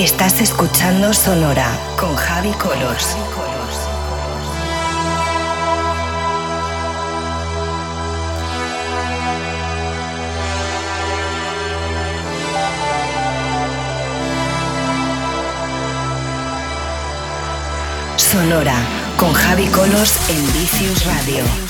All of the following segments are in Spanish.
Estás escuchando Sonora con Javi Colors. Sonora con Javi Colors en Vicious Radio.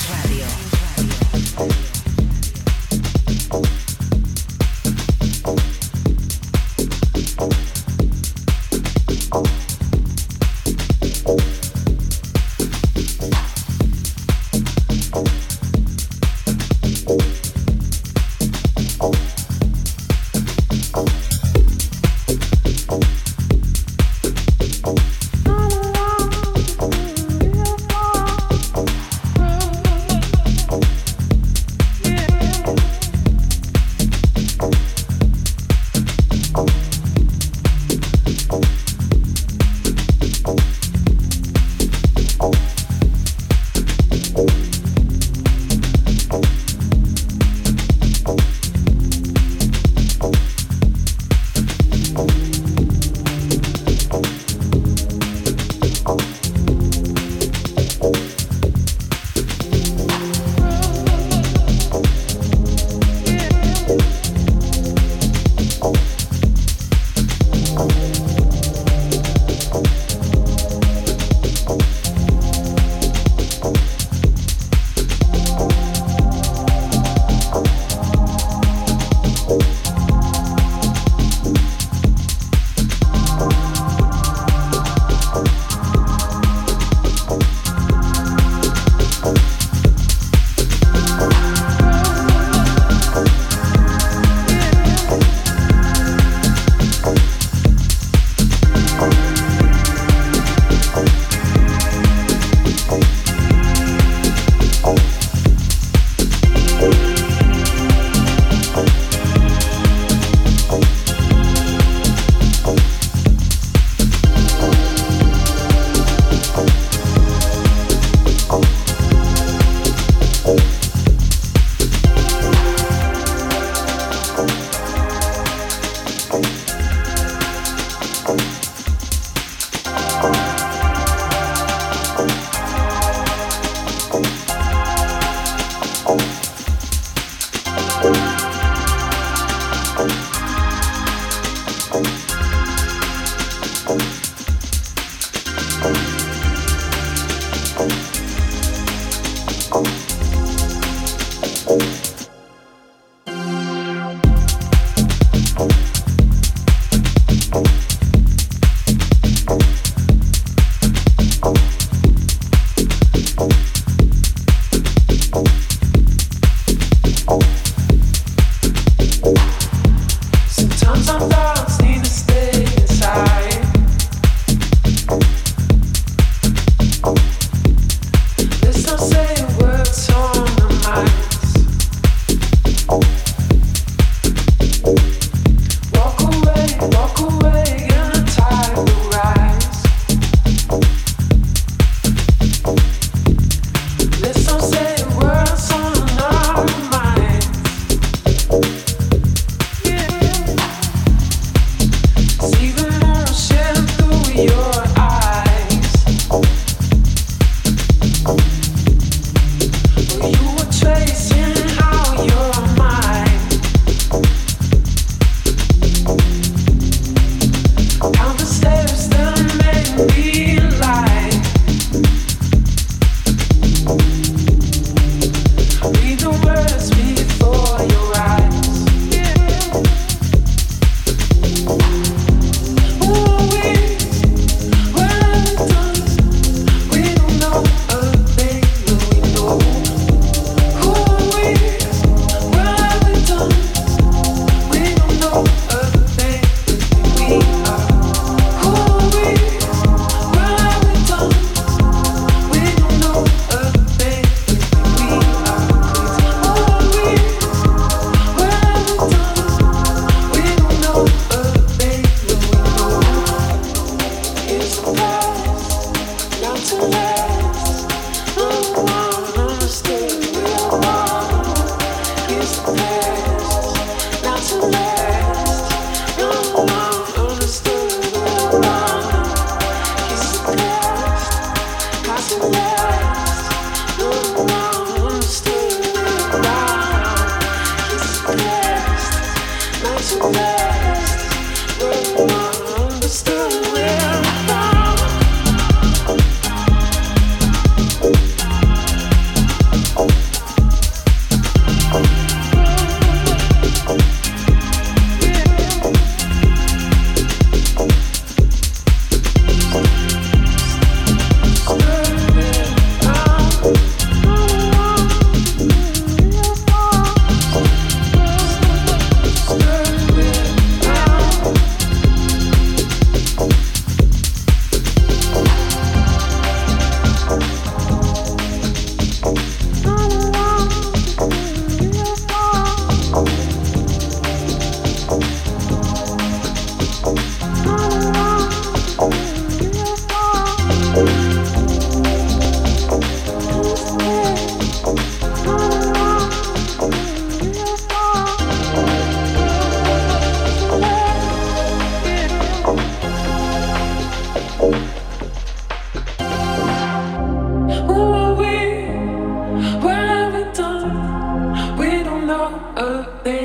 Oh.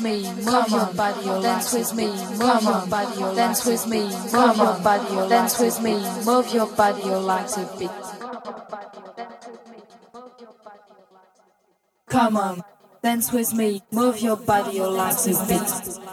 With me, move your body, dance with me, move your body, dance with me, move your body, dance with me, move your body, like a beat. Come on, dance with me, move your body, like a beat.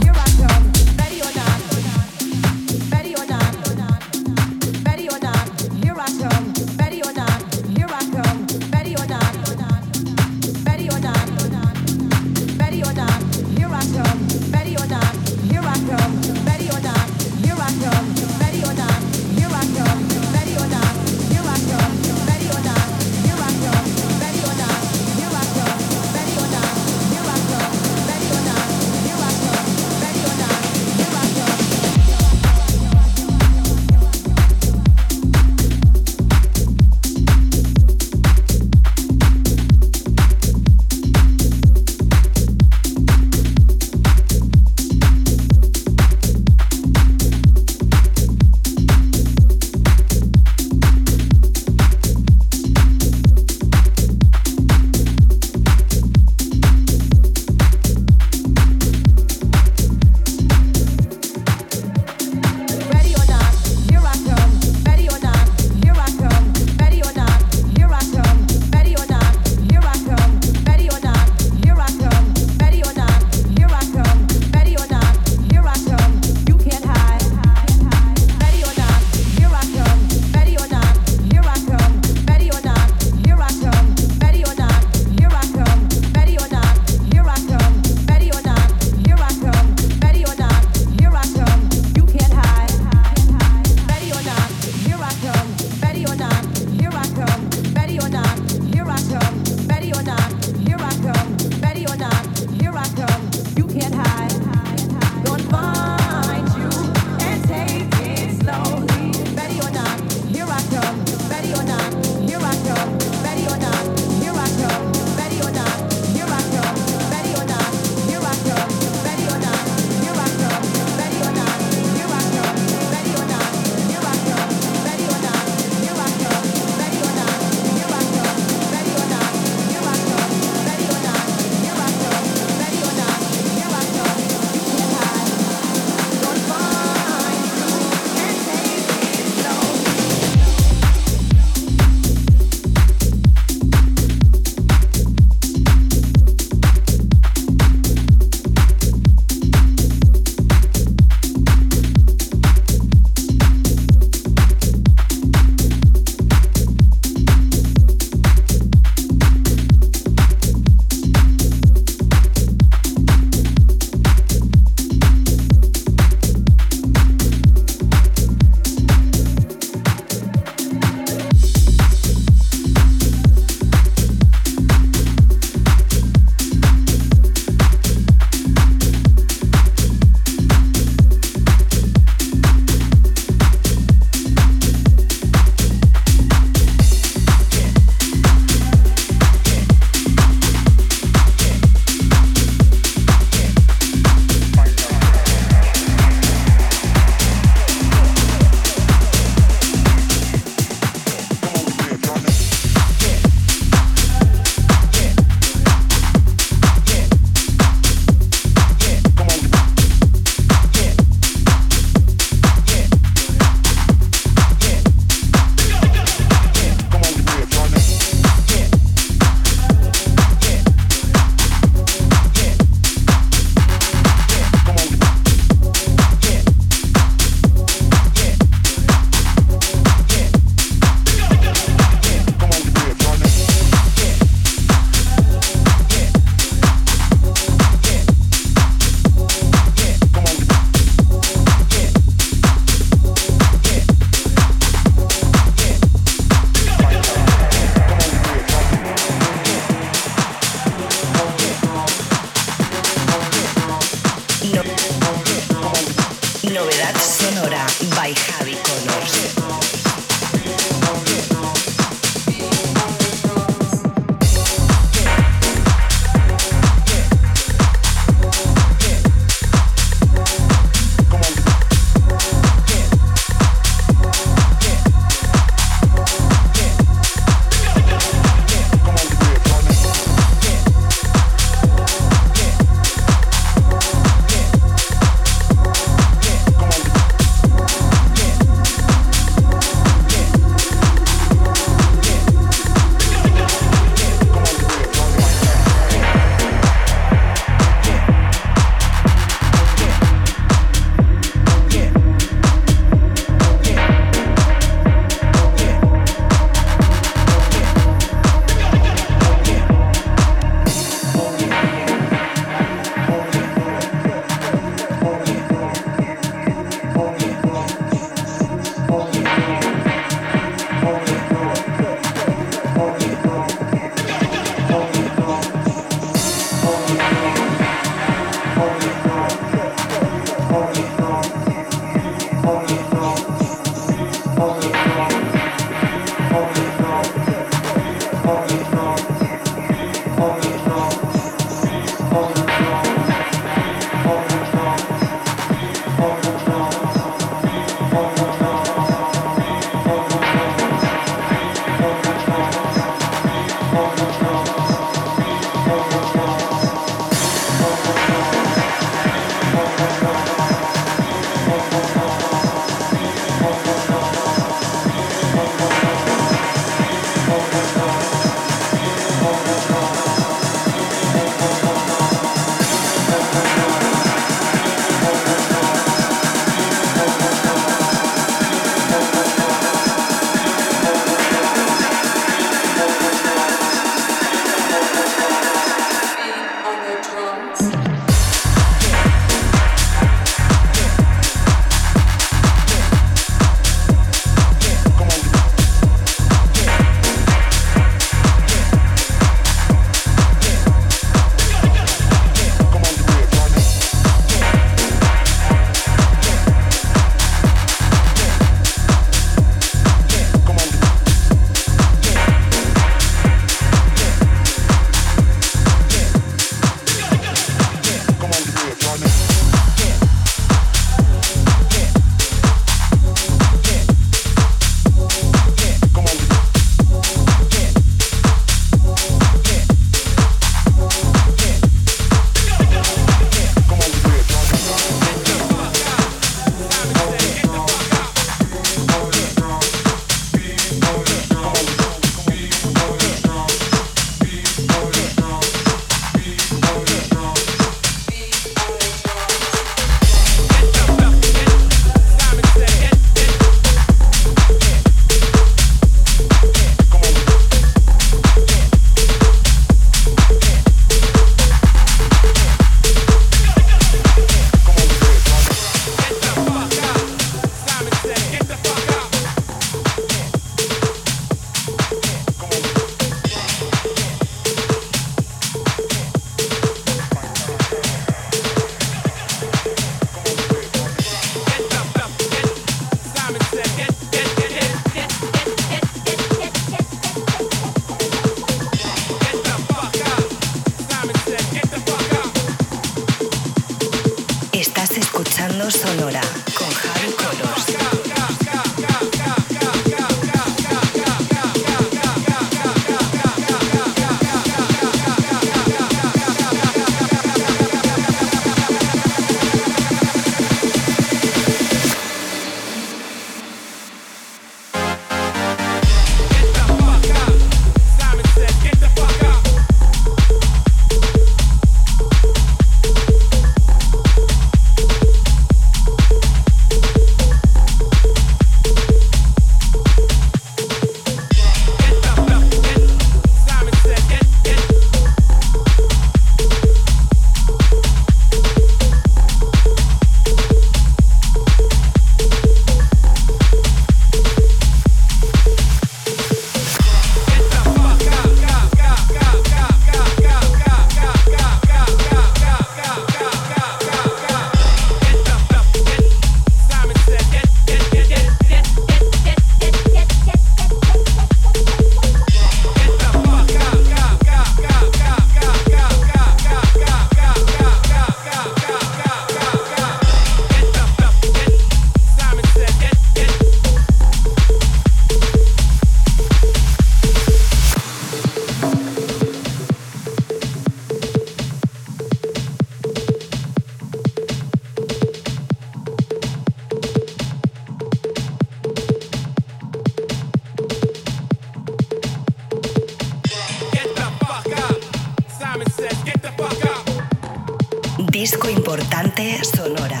Disco importante Sonora.